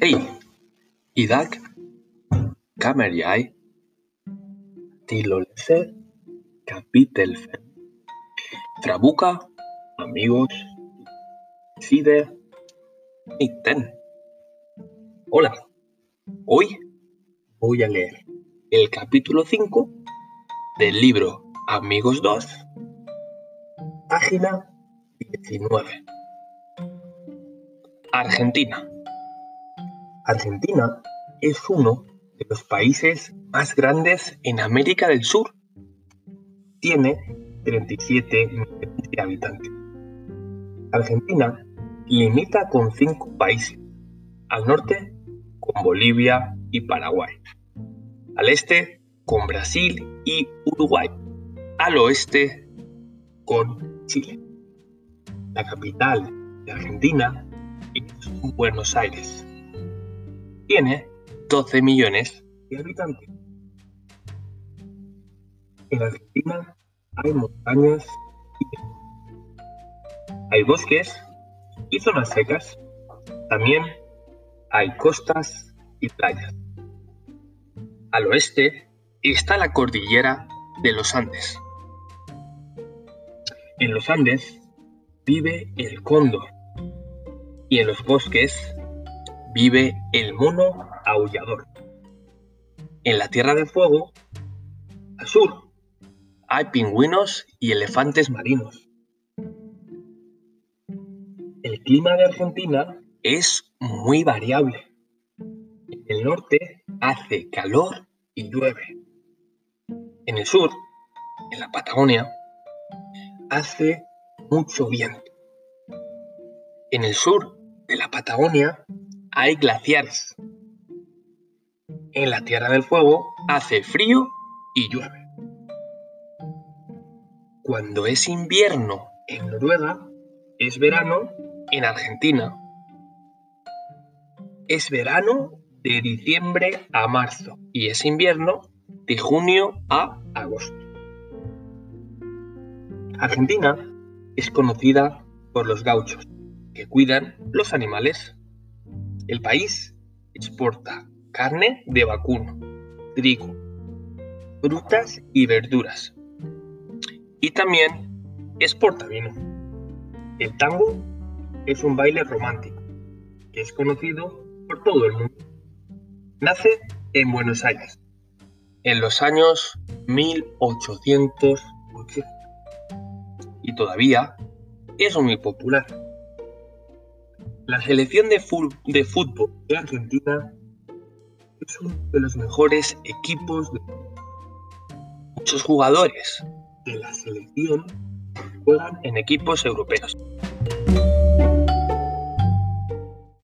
Hej! I dag kommer jeg til å lese kapittel 5 fra boka Amigos, side 19. Hola, hoy voy a leer el capítulo 5 del libro Amigos 2, página 19. Argentina. Argentina es uno de los países más grandes en América del Sur. Tiene 37 millones de habitantes. Argentina limita con cinco países. Al norte con Bolivia y Paraguay. Al este con Brasil y Uruguay. Al oeste con Chile. La capital de Argentina es Buenos Aires. Tiene 12 millones de habitantes. En Argentina hay montañas y hay bosques y zonas secas. También hay costas y playas. Al oeste está la cordillera de los Andes. En los Andes vive el cóndor y en los bosques vive el mono aullador. En la Tierra del Fuego, al sur, hay pingüinos y elefantes marinos. El clima de Argentina es muy variable. En el norte hace calor y llueve. En el sur, en la Patagonia, hace mucho viento. En el sur de la Patagonia hay glaciares. En la Tierra del Fuego hace frío y llueve. Cuando es invierno en Noruega, es verano en Argentina. Es verano de diciembre a marzo y es invierno de junio a agosto. Argentina es conocida por los gauchos, que cuidan los animales. El país exporta carne de vacuno, trigo, frutas y verduras. Y también exporta vino. El tango es un baile romántico que es conocido por todo el mundo. Nace en Buenos Aires en los años 1880 y todavía es muy popular. La selección de, fútbol de Argentina es uno de los mejores equipos de Muchos jugadores de la selección juegan en equipos europeos.